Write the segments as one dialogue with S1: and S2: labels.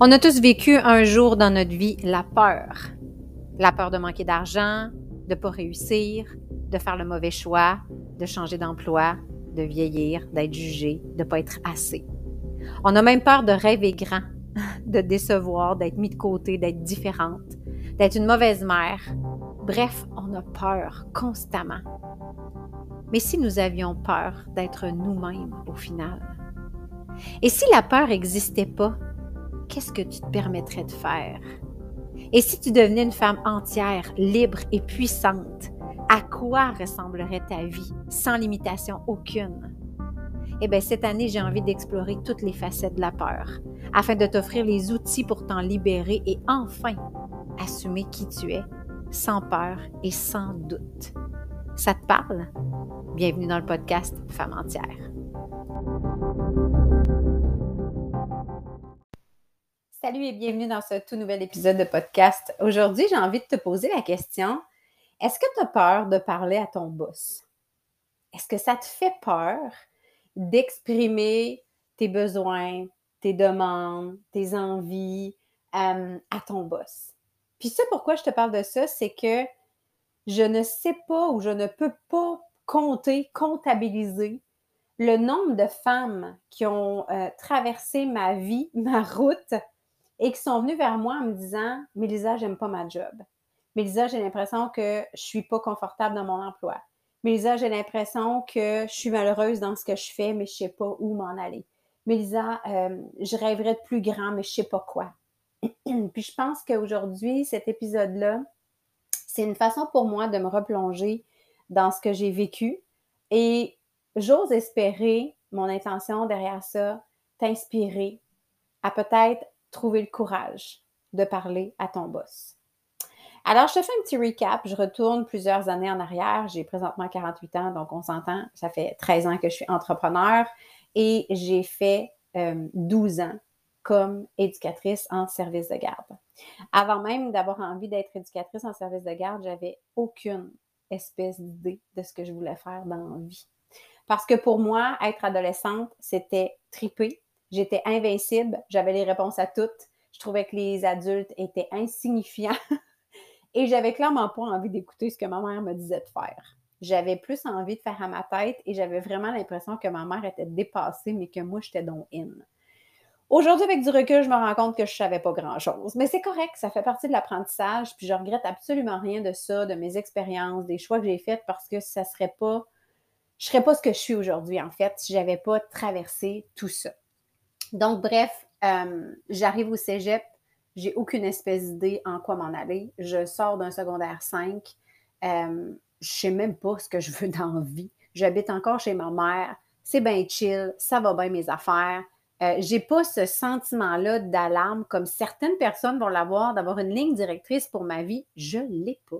S1: On a tous vécu un jour dans notre vie la peur. La peur de manquer d'argent, de ne pas réussir, de faire le mauvais choix, de changer d'emploi, de vieillir, d'être jugé, de ne pas être assez. On a même peur de rêver grand, de décevoir, d'être mis de côté, d'être différente, d'être une mauvaise mère. Bref, on a peur constamment. Mais si nous avions peur d'être nous-mêmes au final? Et si la peur n'existait pas, qu'est-ce que tu te permettrais de faire? Et si tu devenais une femme entière, libre et puissante, à quoi ressemblerait ta vie sans limitation aucune? Eh bien, cette année, j'ai envie d'explorer toutes les facettes de la peur afin de t'offrir les outils pour t'en libérer et enfin assumer qui tu es, sans peur et sans doute. Ça te parle? Bienvenue dans le podcast Femme entière. Salut et bienvenue dans ce tout nouvel épisode de podcast. Aujourd'hui, j'ai envie de te poser la question, est-ce que tu as peur de parler à ton boss? Est-ce que ça te fait peur d'exprimer tes besoins, tes demandes, tes envies euh, à ton boss? Puis ça, pourquoi je te parle de ça, c'est que je ne sais pas ou je ne peux pas compter, comptabiliser le nombre de femmes qui ont euh, traversé ma vie, ma route, et qui sont venus vers moi en me disant Mélisa, j'aime pas ma job. Mélisa, j'ai l'impression que je suis pas confortable dans mon emploi. Mélisa, j'ai l'impression que je suis malheureuse dans ce que je fais, mais je sais pas où m'en aller. Mélisa, euh, je rêverais de plus grand, mais je sais pas quoi. Puis je pense qu'aujourd'hui, cet épisode-là, c'est une façon pour moi de me replonger dans ce que j'ai vécu et j'ose espérer, mon intention derrière ça, t'inspirer à peut-être trouver le courage de parler à ton boss. Alors, je te fais un petit recap. Je retourne plusieurs années en arrière. J'ai présentement 48 ans, donc on s'entend. Ça fait 13 ans que je suis entrepreneur et j'ai fait 12 euh, ans comme éducatrice en service de garde. Avant même d'avoir envie d'être éducatrice en service de garde, j'avais aucune espèce d'idée de ce que je voulais faire dans la vie. Parce que pour moi, être adolescente, c'était triper, J'étais invincible, j'avais les réponses à toutes. Je trouvais que les adultes étaient insignifiants et j'avais clairement pas envie d'écouter ce que ma mère me disait de faire. J'avais plus envie de faire à ma tête et j'avais vraiment l'impression que ma mère était dépassée, mais que moi, j'étais donc in. Aujourd'hui, avec du recul, je me rends compte que je savais pas grand-chose. Mais c'est correct, ça fait partie de l'apprentissage, puis je regrette absolument rien de ça, de mes expériences, des choix que j'ai faits, parce que ça serait pas, je serais pas ce que je suis aujourd'hui, en fait, si j'avais pas traversé tout ça. Donc, bref, euh, j'arrive au cégep, j'ai aucune espèce d'idée en quoi m'en aller. Je sors d'un secondaire 5. Euh, je sais même pas ce que je veux dans la vie. J'habite encore chez ma mère. C'est bien chill. Ça va bien mes affaires. Euh, j'ai pas ce sentiment-là d'alarme comme certaines personnes vont l'avoir, d'avoir une ligne directrice pour ma vie. Je l'ai pas.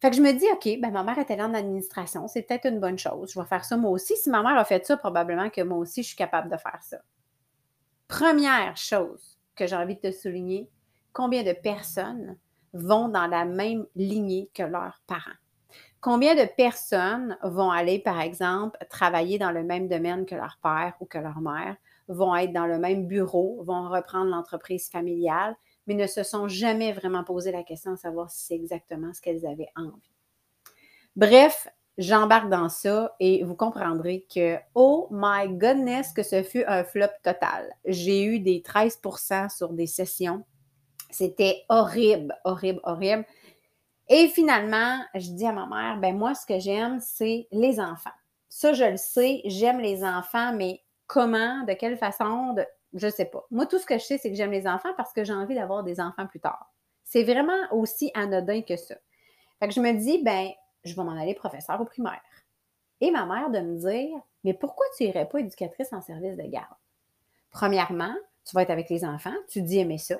S1: Fait que je me dis, OK, ben ma mère est allée en administration, c'est peut-être une bonne chose. Je vais faire ça moi aussi. Si ma mère a fait ça, probablement que moi aussi, je suis capable de faire ça. Première chose que j'ai envie de te souligner, combien de personnes vont dans la même lignée que leurs parents? Combien de personnes vont aller, par exemple, travailler dans le même domaine que leur père ou que leur mère, vont être dans le même bureau, vont reprendre l'entreprise familiale, mais ne se sont jamais vraiment posé la question de savoir si c'est exactement ce qu'elles avaient envie? Bref, j'embarque dans ça et vous comprendrez que, oh my goodness, que ce fut un flop total. J'ai eu des 13 sur des sessions. C'était horrible, horrible, horrible. Et finalement, je dis à ma mère, ben moi, ce que j'aime, c'est les enfants. Ça, je le sais, j'aime les enfants, mais comment, de quelle façon, je ne sais pas. Moi, tout ce que je sais, c'est que j'aime les enfants parce que j'ai envie d'avoir des enfants plus tard. C'est vraiment aussi anodin que ça. Fait que je me dis, ben, je vais m'en aller professeur au primaire. Et ma mère de me dire, mais pourquoi tu irais pas éducatrice en service de garde? Premièrement, tu vas être avec les enfants, tu dis aimer ça.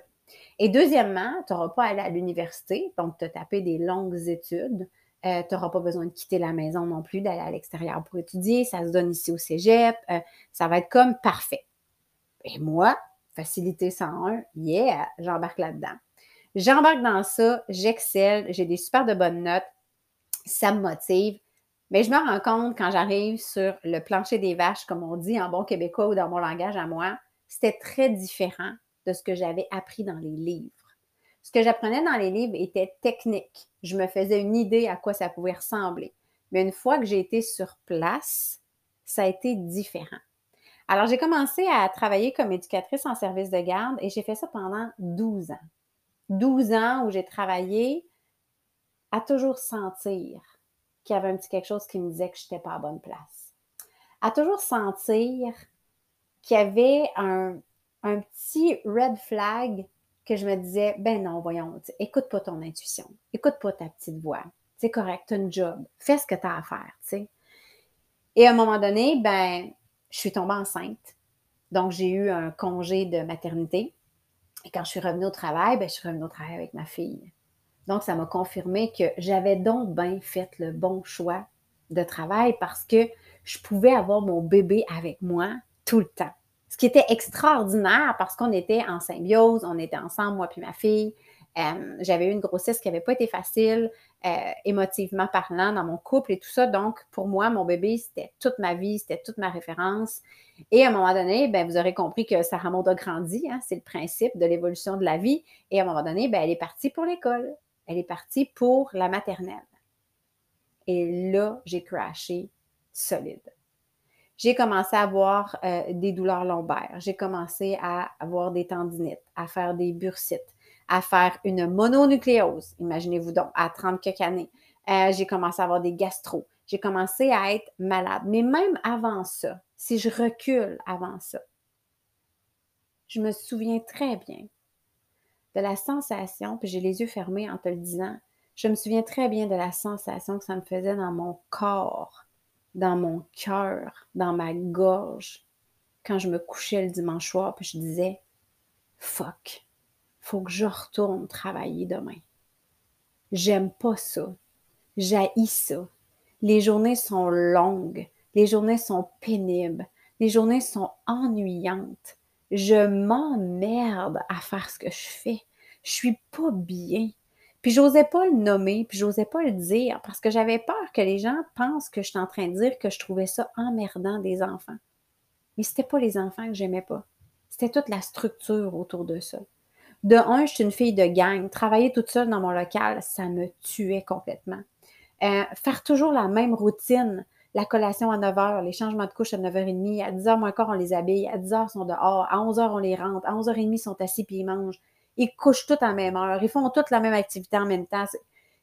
S1: Et deuxièmement, tu n'auras pas à aller à l'université, donc te taper des longues études. Euh, tu n'auras pas besoin de quitter la maison non plus, d'aller à l'extérieur pour étudier. Ça se donne ici au cégep. Euh, ça va être comme parfait. Et moi, facilité 101, yeah, j'embarque là-dedans. J'embarque dans ça, j'excelle, j'ai des super de bonnes notes ça me motive. Mais je me rends compte quand j'arrive sur le plancher des vaches, comme on dit en bon québécois ou dans mon langage à moi, c'était très différent de ce que j'avais appris dans les livres. Ce que j'apprenais dans les livres était technique. Je me faisais une idée à quoi ça pouvait ressembler. Mais une fois que j'ai été sur place, ça a été différent. Alors, j'ai commencé à travailler comme éducatrice en service de garde et j'ai fait ça pendant 12 ans. 12 ans où j'ai travaillé à toujours sentir qu'il y avait un petit quelque chose qui me disait que je n'étais pas à bonne place. À toujours sentir qu'il y avait un, un petit red flag que je me disais, ben non, voyons, écoute pas ton intuition, écoute pas ta petite voix, c'est correct, tu as un job, fais ce que tu as à faire, tu sais. Et à un moment donné, ben, je suis tombée enceinte. Donc, j'ai eu un congé de maternité. Et quand je suis revenue au travail, ben, je suis revenue au travail avec ma fille. Donc, ça m'a confirmé que j'avais donc bien fait le bon choix de travail parce que je pouvais avoir mon bébé avec moi tout le temps. Ce qui était extraordinaire parce qu'on était en symbiose, on était ensemble, moi puis ma fille. Euh, j'avais eu une grossesse qui n'avait pas été facile, euh, émotivement parlant, dans mon couple et tout ça. Donc, pour moi, mon bébé, c'était toute ma vie, c'était toute ma référence. Et à un moment donné, ben, vous aurez compris que Sarah Maud a grandi. Hein, c'est le principe de l'évolution de la vie. Et à un moment donné, ben, elle est partie pour l'école. Elle est partie pour la maternelle. Et là, j'ai crashé solide j'ai commencé à avoir euh, des douleurs lombaires, j'ai commencé à avoir des tendinites, à faire des bursites, à faire une mononucléose, imaginez-vous donc, à 30 quelques années. Euh, j'ai commencé à avoir des gastro, j'ai commencé à être malade. Mais même avant ça, si je recule avant ça, je me souviens très bien de la sensation, puis j'ai les yeux fermés en te le disant, je me souviens très bien de la sensation que ça me faisait dans mon corps dans mon cœur, dans ma gorge, quand je me couchais le dimanche soir, puis je disais, fuck, faut que je retourne travailler demain. J'aime pas ça. J'haïs ça. Les journées sont longues. Les journées sont pénibles. Les journées sont ennuyantes. Je m'emmerde à faire ce que je fais. Je suis pas bien. Puis j'osais pas le nommer, puis j'osais pas le dire parce que j'avais peur que les gens pensent que je suis en train de dire que je trouvais ça emmerdant des enfants. Mais c'était pas les enfants que j'aimais pas. C'était toute la structure autour de ça. De un, je suis une fille de gang. Travailler toute seule dans mon local, ça me tuait complètement. Euh, faire toujours la même routine, la collation à 9 h, les changements de couche à 9h30, à 10 h moins quart, on les habille, à 10 h sont dehors, à 11 h on les rentre, à 11h30 ils sont assis puis ils mangent ils couchent tous à même heure, ils font toutes la même activité en même temps.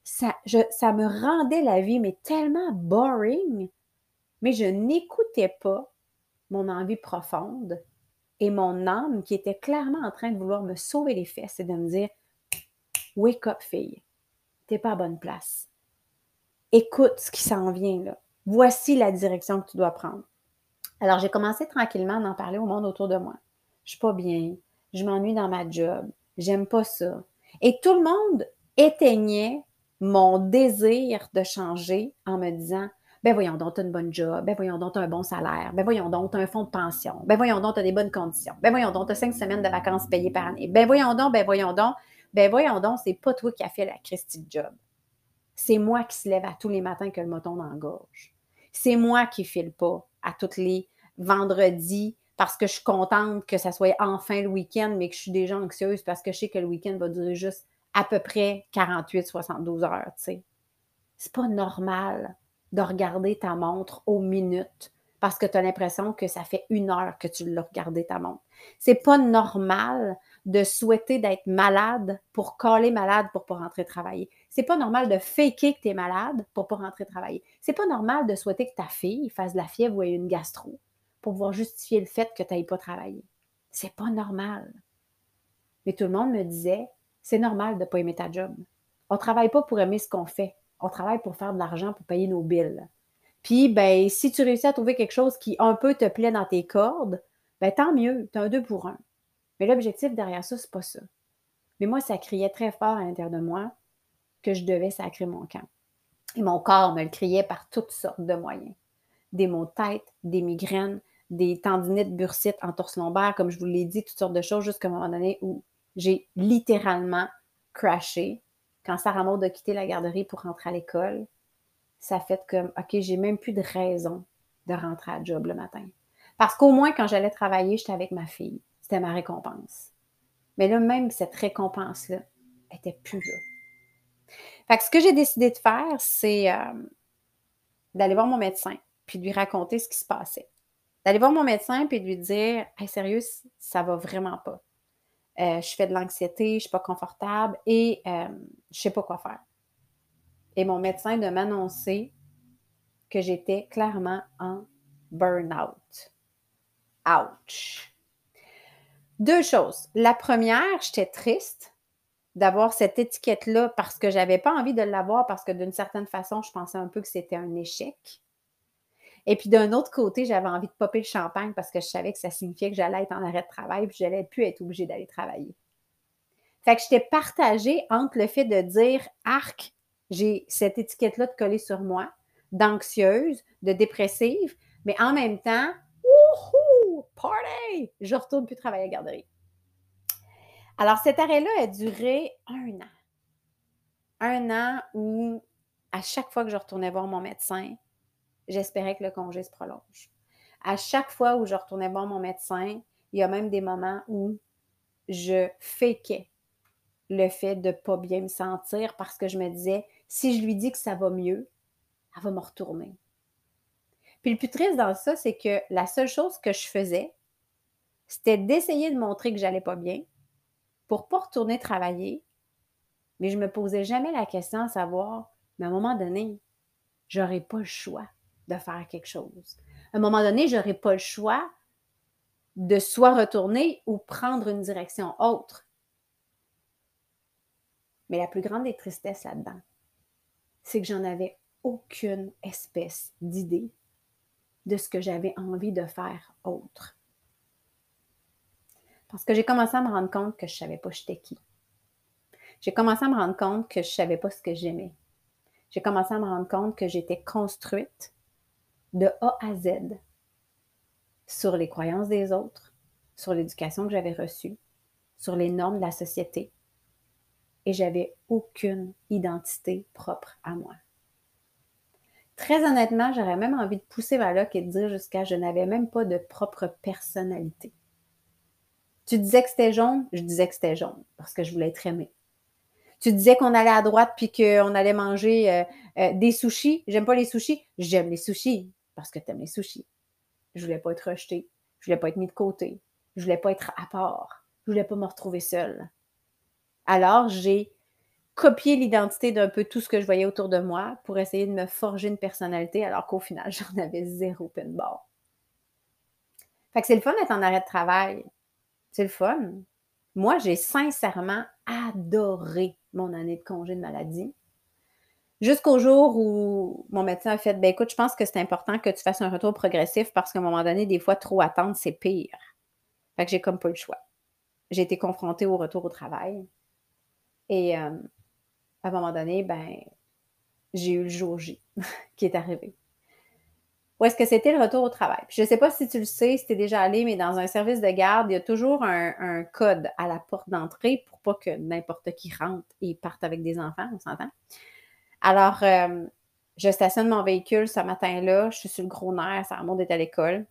S1: Ça, ça me rendait la vie, mais tellement boring. Mais je n'écoutais pas mon envie profonde et mon âme qui était clairement en train de vouloir me sauver les fesses et de me dire Wake up, fille, t'es pas à bonne place. Écoute ce qui s'en vient là. Voici la direction que tu dois prendre. Alors, j'ai commencé tranquillement d'en parler au monde autour de moi. Je suis pas bien, je m'ennuie dans ma job, J'aime pas ça. Et tout le monde éteignait mon désir de changer en me disant ben voyons donc, tu as une bonne job, ben voyons donc, tu as un bon salaire, ben voyons donc, tu as un fonds de pension, ben voyons donc, tu as des bonnes conditions, ben voyons donc, tu as cinq semaines de vacances payées par année, ben voyons donc, ben voyons donc, ben voyons donc, c'est pas toi qui as fait la Christie job. C'est moi qui se lève à tous les matins que le moton dans la gorge. C'est moi qui file pas à tous les vendredis parce que je suis contente que ça soit enfin le week-end, mais que je suis déjà anxieuse parce que je sais que le week-end va durer juste à peu près 48-72 heures, tu sais. C'est pas normal de regarder ta montre aux minutes parce que tu as l'impression que ça fait une heure que tu l'as regardé ta montre. C'est pas normal de souhaiter d'être malade pour coller malade pour pas rentrer travailler. C'est pas normal de faker que tu es malade pour pas rentrer travailler. C'est pas normal de souhaiter que ta fille fasse de la fièvre ou ait une gastro pour pouvoir justifier le fait que tu n'ailles pas travailler. C'est pas normal. Mais tout le monde me disait, c'est normal de ne pas aimer ta job. On ne travaille pas pour aimer ce qu'on fait. On travaille pour faire de l'argent, pour payer nos billes. Puis, ben, si tu réussis à trouver quelque chose qui un peu te plaît dans tes cordes, ben, tant mieux, tu as un deux pour un. Mais l'objectif derrière ça, c'est pas ça. Mais moi, ça criait très fort à l'intérieur de moi que je devais sacrer mon camp. Et mon corps me le criait par toutes sortes de moyens. Des maux de tête, des migraines, des tendinites, bursites, entorse lombaire, comme je vous l'ai dit, toutes sortes de choses, jusqu'à un moment donné où j'ai littéralement crashé. Quand Sarah Maud a quitté la garderie pour rentrer à l'école, ça fait comme, OK, j'ai même plus de raison de rentrer à job le matin. Parce qu'au moins, quand j'allais travailler, j'étais avec ma fille. C'était ma récompense. Mais là, même cette récompense-là était plus là. Fait que ce que j'ai décidé de faire, c'est euh, d'aller voir mon médecin, puis de lui raconter ce qui se passait. D'aller voir mon médecin, puis de lui dire Hey, sérieux, ça va vraiment pas. Euh, je fais de l'anxiété, je suis pas confortable et euh, je sais pas quoi faire. Et mon médecin de m'annoncer que j'étais clairement en burn-out. Ouch! Deux choses. La première, j'étais triste d'avoir cette étiquette-là parce que je n'avais pas envie de l'avoir parce que d'une certaine façon, je pensais un peu que c'était un échec. Et puis d'un autre côté, j'avais envie de popper le champagne parce que je savais que ça signifiait que j'allais être en arrêt de travail puis j'allais plus être obligée d'aller travailler. Fait que j'étais partagée entre le fait de dire arc, j'ai cette étiquette-là de coller sur moi, d'anxieuse, de dépressive, mais en même temps, wouhou, party! Je retourne plus travailler à la garderie. Alors, cet arrêt-là a duré un an. Un an où, à chaque fois que je retournais voir mon médecin, j'espérais que le congé se prolonge. À chaque fois où je retournais voir mon médecin, il y a même des moments où je fakeais le fait de ne pas bien me sentir parce que je me disais, si je lui dis que ça va mieux, elle va me retourner. Puis le plus triste dans ça, c'est que la seule chose que je faisais, c'était d'essayer de montrer que j'allais pas bien, pour pas retourner travailler, mais je me posais jamais la question à savoir, mais à un moment donné, j'aurais pas le choix de faire quelque chose. À un moment donné, j'aurais pas le choix de soit retourner ou prendre une direction autre. Mais la plus grande des tristesses là-dedans, c'est que j'en avais aucune espèce d'idée de ce que j'avais envie de faire autre. Parce que j'ai commencé à me rendre compte que je ne savais pas j'étais qui. J'ai commencé à me rendre compte que je ne savais pas ce que j'aimais. J'ai commencé à me rendre compte que j'étais construite de A à Z sur les croyances des autres, sur l'éducation que j'avais reçue, sur les normes de la société. Et j'avais aucune identité propre à moi. Très honnêtement, j'aurais même envie de pousser vers là et de dire jusqu'à je n'avais même pas de propre personnalité. Tu disais que c'était jaune, je disais que c'était jaune parce que je voulais être aimée. Tu disais qu'on allait à droite puis qu'on allait manger euh, euh, des sushis. J'aime pas les sushis. J'aime les sushis parce que tu aimes les sushis. Je voulais pas être rejetée. Je voulais pas être mis de côté. Je voulais pas être à part. Je voulais pas me retrouver seule. Alors, j'ai copié l'identité d'un peu tout ce que je voyais autour de moi pour essayer de me forger une personnalité, alors qu'au final, j'en avais zéro pinball. Fait que c'est le fun d'être en arrêt de travail. C'est le fun. Moi, j'ai sincèrement adoré mon année de congé de maladie. Jusqu'au jour où mon médecin a fait ben écoute, je pense que c'est important que tu fasses un retour progressif parce qu'à un moment donné, des fois, trop attendre, c'est pire. Fait que j'ai comme pas le choix. J'ai été confrontée au retour au travail. Et euh, à un moment donné, ben, j'ai eu le jour J qui est arrivé. Où est-ce que c'était le retour au travail? je ne sais pas si tu le sais, si tu es déjà allé, mais dans un service de garde, il y a toujours un, code à la porte d'entrée pour pas que n'importe qui rentre et parte avec des enfants, on s'entend? Alors, euh, je stationne mon véhicule ce matin-là, je suis sur le gros nerf, ça remonte d'être à l'école.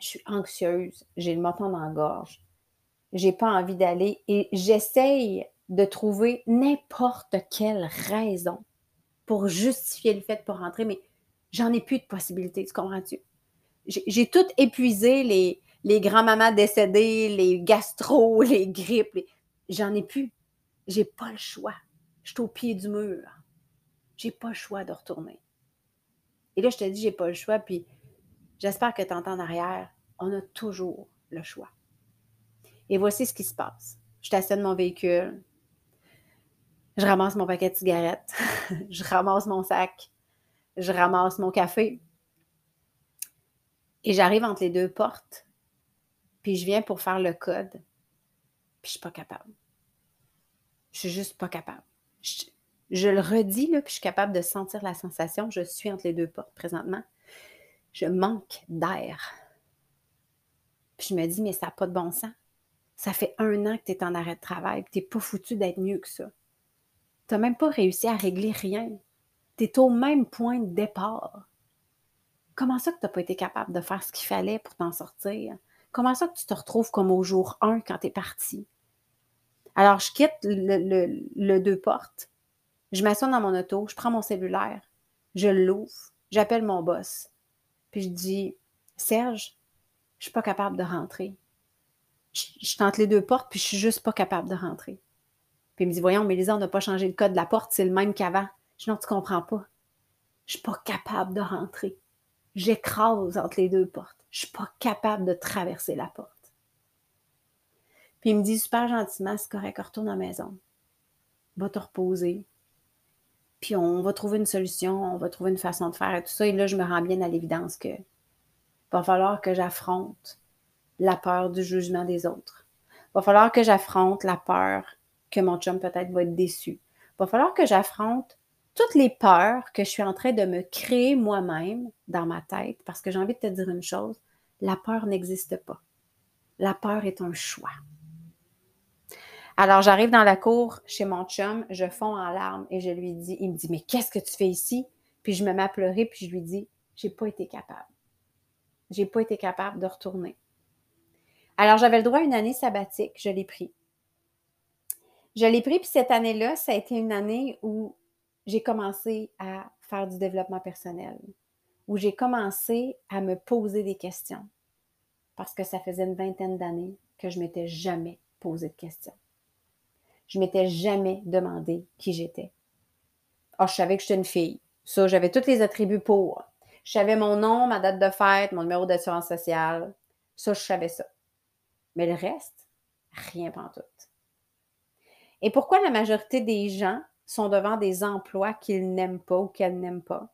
S1: Je suis anxieuse, j'ai le menton dans la gorge. J'ai pas envie d'aller et j'essaye de trouver n'importe quelle raison pour justifier le fait de pas rentrer, mais j'en ai plus de possibilités, tu comprends-tu? J'ai tout épuisé, les, les grands-mamans décédées, les gastro, les grippes. J'en ai plus. J'ai pas le choix. Je suis au pied du mur. J'ai pas le choix de retourner. Et là, je te dis, j'ai pas le choix, puis j'espère que tu entends en arrière, on a toujours le choix. Et voici ce qui se passe. Je stationne mon véhicule, je ramasse mon paquet de cigarettes, je ramasse mon sac, je ramasse mon café. Et j'arrive entre les deux portes, puis je viens pour faire le code, puis je suis pas capable. Je suis juste pas capable. Je, le redis, là, puis je suis capable de sentir la sensation. Je suis entre les deux portes présentement. Je manque d'air. Puis je me dis, mais ça n'a pas de bon sens. Ça fait un an que tu es en arrêt de travail, tu n'es pas foutu d'être mieux que ça. Tu n'as même pas réussi à régler rien tu es au même point de départ. Comment ça que tu n'as pas été capable de faire ce qu'il fallait pour t'en sortir? Comment ça que tu te retrouves comme au jour 1 quand tu es parti? Alors, je quitte le, deux portes, je m'assois dans mon auto, je prends mon cellulaire, je l'ouvre, j'appelle mon boss, puis je dis Serge, je suis pas capable de rentrer. Je, tente les deux portes, puis je suis juste pas capable de rentrer. Puis il me dit Voyons, Mélisa, on n'a pas changé le code de la porte, c'est le même qu'avant. Je dis Non, tu comprends pas. Je suis pas capable de rentrer. J'écrase entre les deux portes. Je suis pas capable de traverser la porte. Puis il me dit super gentiment, c'est correct, retourne à la maison. Va te reposer. Puis on va trouver une solution, on va trouver une façon de faire et tout ça. Et là, je me rends bien à l'évidence que va falloir que j'affronte la peur du jugement des autres. Va falloir que j'affronte la peur que mon chum peut-être va être déçu. Va falloir que j'affronte toutes les peurs que je suis en train de me créer moi-même dans ma tête parce que j'ai envie de te dire une chose, la peur n'existe pas. La peur est un choix. Alors, j'arrive dans la cour chez mon chum, je fonds en larmes et je lui dis, il me dit, mais qu'est-ce que tu fais ici? Puis je me mets à pleurer, puis je lui dis, j'ai pas été capable. J'ai pas été capable de retourner. Alors, j'avais le droit à une année sabbatique, je l'ai pris. Je l'ai pris, puis cette année-là, ça a été une année où j'ai commencé à faire du développement personnel, où j'ai commencé à me poser des questions, parce que ça faisait une vingtaine d'années que je m'étais jamais posé de questions je m'étais jamais demandé qui j'étais. Ah, je savais que j'étais une fille. Ça, j'avais tous les attributs pour. Je savais mon nom, ma date de fête, mon numéro d'assurance sociale. Ça, je savais ça. Mais le reste, rien tout. Et pourquoi la majorité des gens sont devant des emplois qu'ils n'aiment pas ou qu'elles n'aiment pas,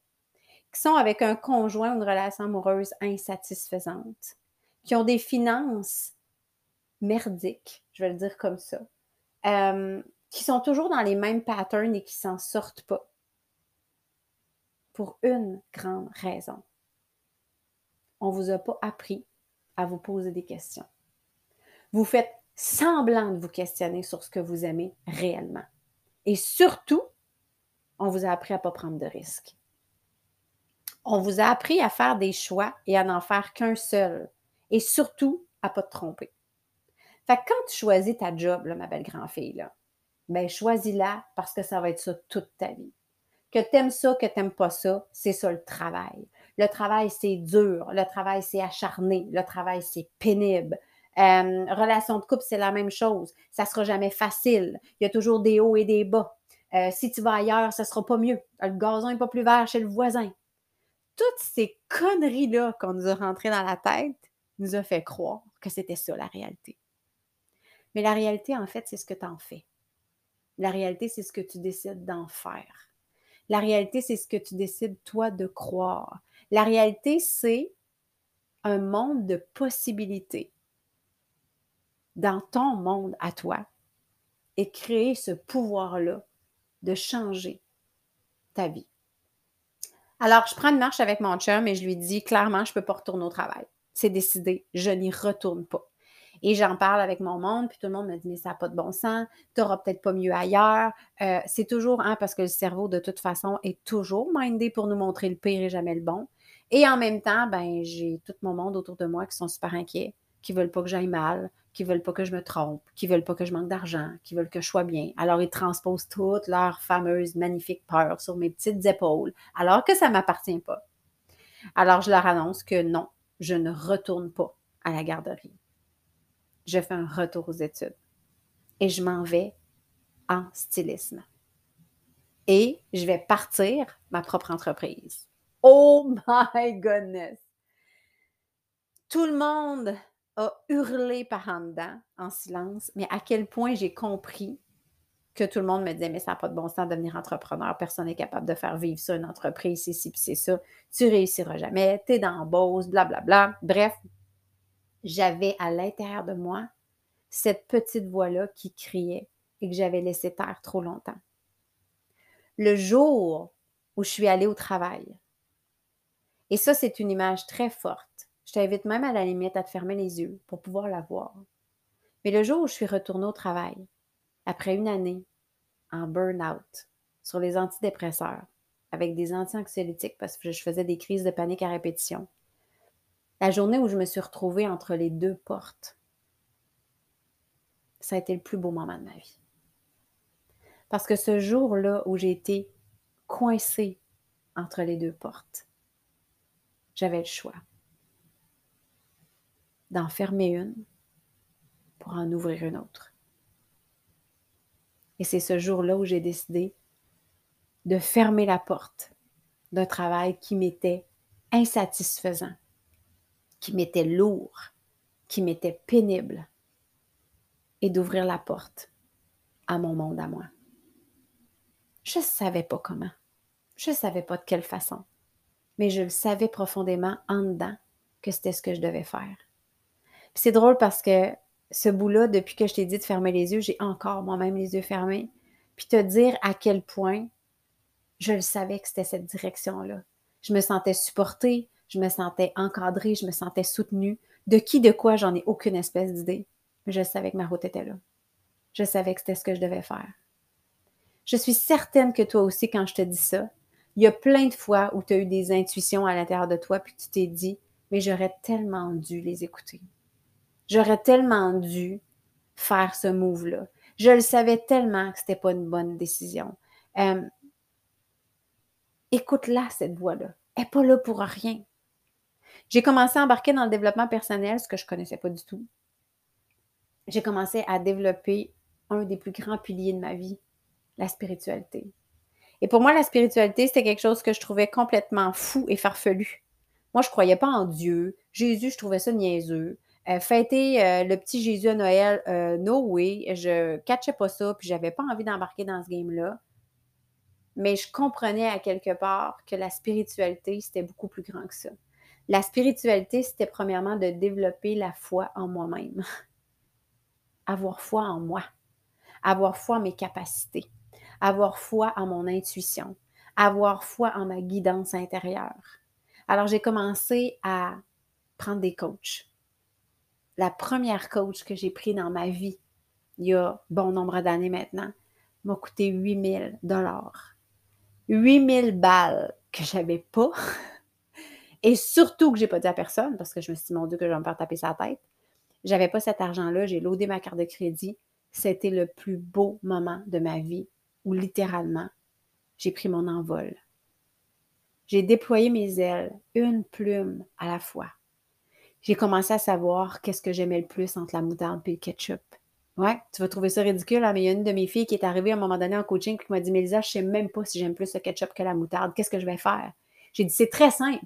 S1: qui sont avec un conjoint ou une relation amoureuse insatisfaisante, qui ont des finances merdiques, je vais le dire comme ça, euh, qui sont toujours dans les mêmes patterns et qui s'en sortent pas. Pour une grande raison. On ne vous a pas appris à vous poser des questions. Vous faites semblant de vous questionner sur ce que vous aimez réellement. Et surtout, on vous a appris à ne pas prendre de risques. On vous a appris à faire des choix et à n'en faire qu'un seul. Et surtout, à ne pas te tromper. Fait que quand tu choisis ta job, ma belle grand-fille, là, ben choisis-la parce que ça va être ça toute ta vie. Que tu aimes ça, que tu n'aimes pas ça, c'est ça le travail. Le travail, c'est dur. Le travail, c'est acharné. Le travail, c'est pénible. Euh, relation de couple, c'est la même chose. Ça ne sera jamais facile. Il y a toujours des hauts et des bas. Euh, si tu vas ailleurs, ça ne sera pas mieux. Le gazon n'est pas plus vert chez le voisin. Toutes ces conneries-là qu'on nous a rentrées dans la tête nous a fait croire que c'était ça la réalité. Mais la réalité, en fait, c'est ce que tu en fais. La réalité, c'est ce que tu décides d'en faire. La réalité, c'est ce que tu décides, toi, de croire. La réalité, c'est un monde de possibilités dans ton monde à toi et créer ce pouvoir-là de changer ta vie. Alors, je prends une marche avec mon chum et je lui dis clairement, je ne peux pas retourner au travail. C'est décidé, je n'y retourne pas. Et j'en parle avec mon monde, puis tout le monde me dit, mais ça n'a pas de bon sens, tu n'auras peut-être pas mieux ailleurs. Euh, c'est toujours, hein, parce que le cerveau, de toute façon, est toujours mindé pour nous montrer le pire et jamais le bon. Et en même temps, ben, j'ai tout mon monde autour de moi qui sont super inquiets, qui veulent pas que j'aille mal, qui veulent pas que je me trompe, qui veulent pas que je manque d'argent, qui veulent que je sois bien. Alors, ils transposent toute leur fameuse, magnifique peur sur mes petites épaules, alors que ça ne m'appartient pas. Alors, je leur annonce que non, je ne retourne pas à la garderie je fais un retour aux études et je m'en vais en stylisme. Et je vais partir ma propre entreprise. Oh my goodness! Tout le monde a hurlé par en dedans, en silence, mais à quel point j'ai compris que tout le monde me disait, mais ça n'a pas de bon sens de devenir entrepreneur, personne n'est capable de faire vivre ça, une entreprise, c'est ci, c'est ça, tu réussiras jamais, tu es dans Bose, blablabla. Bref, j'avais à l'intérieur de moi cette petite voix-là qui criait et que j'avais laissé taire trop longtemps. Le jour où je suis allée au travail, et ça, c'est une image très forte. Je t'invite même à la limite à te fermer les yeux pour pouvoir la voir. Mais le jour où je suis retournée au travail, après une année en burn-out sur les antidépresseurs, avec des anti-anxiolytiques parce que je faisais des crises de panique à répétition, la journée où je me suis retrouvée entre les deux portes, ça a été le plus beau moment de ma vie. Parce que ce jour-là où j'ai été coincée entre les deux portes, j'avais le choix d'en fermer une pour en ouvrir une autre. Et c'est ce jour-là où j'ai décidé de fermer la porte d'un travail qui m'était insatisfaisant, qui m'était lourd, qui m'était pénible, et d'ouvrir la porte à mon monde à moi. Je ne savais pas comment. Je ne savais pas de quelle façon. Mais je le savais profondément en dedans que c'était ce que je devais faire. C'est drôle parce que ce bout-là, depuis que je t'ai dit de fermer les yeux, j'ai encore moi-même les yeux fermés. Puis te dire à quel point je le savais que c'était cette direction-là. Je me sentais supportée, je me sentais encadrée, je me sentais soutenue. De qui, de quoi, j'en ai aucune espèce d'idée. Mais je savais que ma route était là. Je savais que c'était ce que je devais faire. Je suis certaine que toi aussi, quand je te dis ça, il y a plein de fois où tu as eu des intuitions à l'intérieur de toi, puis tu t'es dit, mais j'aurais tellement dû les écouter. J'aurais tellement dû faire ce move-là. Je le savais tellement que ce n'était pas une bonne décision. Euh, écoute-la, cette voix-là. Elle n'est pas là pour rien. J'ai commencé à embarquer dans le développement personnel, ce que je ne connaissais pas du tout. J'ai commencé à développer un des plus grands piliers de ma vie, la spiritualité. Et pour moi, la spiritualité, c'était quelque chose que je trouvais complètement fou et farfelu. Moi, je ne croyais pas en Dieu. Jésus, je trouvais ça niaiseux. Euh, euh, le petit Jésus à Noël, euh, no way. Je catchais pas ça, puis j'avais pas envie d'embarquer dans ce game-là. Mais je comprenais à quelque part que la spiritualité, c'était beaucoup plus grand que ça. La spiritualité, c'était premièrement de développer la foi en moi-même. Avoir foi en moi. Avoir foi en mes capacités. Avoir foi en mon intuition. Avoir foi en ma guidance intérieure. Alors, j'ai commencé à prendre des coachs la première coach que j'ai pris dans ma vie, il y a bon nombre d'années maintenant, m'a coûté 8000 dollars. 8000 balles que j'avais pas. Et surtout que j'ai pas dit à personne parce que je me suis dit, mon Dieu, que je vais me faire taper sa tête. J'avais pas cet argent-là, j'ai loadé ma carte de crédit. C'était le plus beau moment de ma vie où littéralement, j'ai pris mon envol. J'ai déployé mes ailes, une plume à la fois j'ai commencé à savoir qu'est-ce que j'aimais le plus entre la moutarde et le ketchup. Ouais, tu vas trouver ça ridicule, hein, mais il y a une de mes filles qui est arrivée à un moment donné en coaching et qui m'a dit Mélisa, je ne sais même pas si j'aime plus le ketchup que la moutarde. Qu'est-ce que je vais faire? J'ai dit c'est très simple.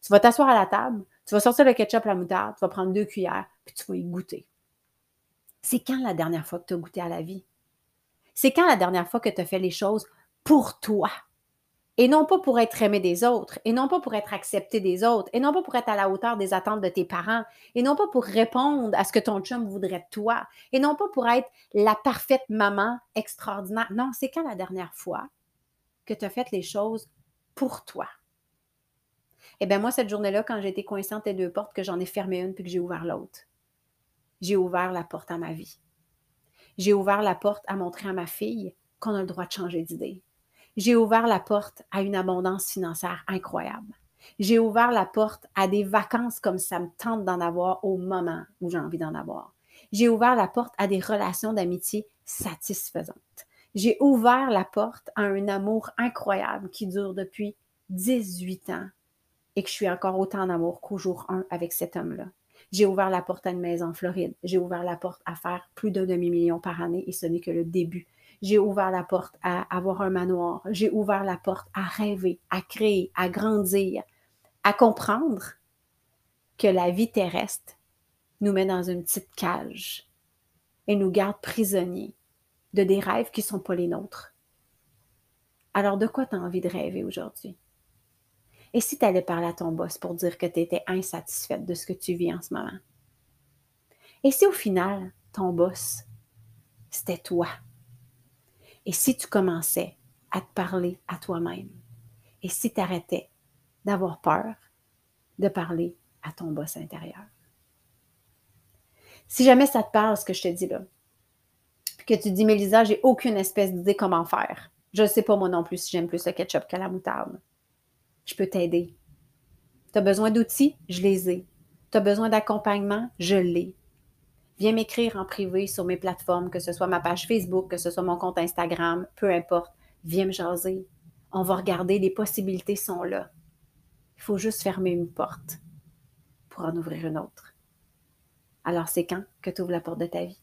S1: Tu vas t'asseoir à la table, tu vas sortir le ketchup et la moutarde, tu vas prendre deux cuillères, puis tu vas y goûter. C'est quand la dernière fois que tu as goûté à la vie? C'est quand la dernière fois que tu as fait les choses pour toi? Et non pas pour être aimé des autres, et non pas pour être accepté des autres, et non pas pour être à la hauteur des attentes de tes parents, et non pas pour répondre à ce que ton chum voudrait de toi, et non pas pour être la parfaite maman extraordinaire. Non, c'est quand la dernière fois que tu as fait les choses pour toi? Eh bien, moi, cette journée-là, quand coincée entre les deux portes, que j'en ai fermé une puis que j'ai ouvert l'autre, j'ai ouvert la porte à ma vie. J'ai ouvert la porte à montrer à ma fille qu'on a le droit de changer d'idée j'ai ouvert la porte à une abondance financière incroyable. J'ai ouvert la porte à des vacances comme ça me tente d'en avoir au moment où j'ai envie d'en avoir. J'ai ouvert la porte à des relations d'amitié satisfaisantes. J'ai ouvert la porte à un amour incroyable qui dure depuis 18 ans et que je suis encore autant en amour qu'au jour 1 avec cet homme-là. J'ai ouvert la porte à une maison en Floride. J'ai ouvert la porte à faire plus d'un demi-million par année et ce n'est que le début j'ai ouvert la porte à avoir un manoir. J'ai ouvert la porte à rêver, à créer, à grandir, à comprendre que la vie terrestre nous met dans une petite cage et nous garde prisonniers de des rêves qui ne sont pas les nôtres. Alors, de quoi tu as envie de rêver aujourd'hui? Et si tu allais parler à ton boss pour dire que tu étais insatisfaite de ce que tu vis en ce moment? Et si au final, ton boss, c'était toi? Et si tu commençais à te parler à toi-même, et si tu arrêtais d'avoir peur de parler à ton boss intérieur? Si jamais ça te parle, ce que je te dis là, que tu dis, Mélisa, j'ai aucune espèce d'idée comment faire. Je ne sais pas moi non plus si j'aime plus le ketchup que la moutarde. Je peux t'aider. Tu as besoin d'outils? Je les ai. Tu as besoin d'accompagnement? Je l'ai. Viens m'écrire en privé sur mes plateformes, que ce soit ma page Facebook, que ce soit mon compte Instagram, peu importe. Viens me jaser. On va regarder, les possibilités sont là. Il faut juste fermer une porte pour en ouvrir une autre. Alors c'est quand que tu ouvres la porte de ta vie?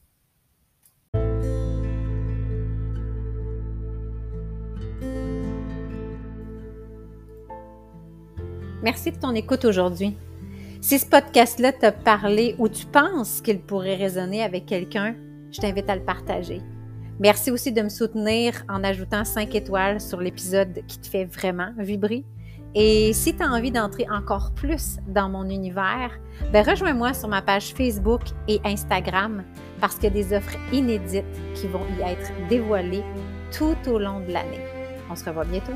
S1: Merci de ton écoute aujourd'hui. Si ce podcast-là t'a parlé ou tu penses qu'il pourrait résonner avec quelqu'un, je t'invite à le partager. Merci aussi de me soutenir en ajoutant 5 étoiles sur l'épisode qui te fait vraiment vibrer. Et si tu as envie d'entrer encore plus dans mon univers, ben rejoins-moi sur ma page Facebook et Instagram parce qu'il y a des offres inédites qui vont y être dévoilées tout au long de l'année. On se revoit bientôt.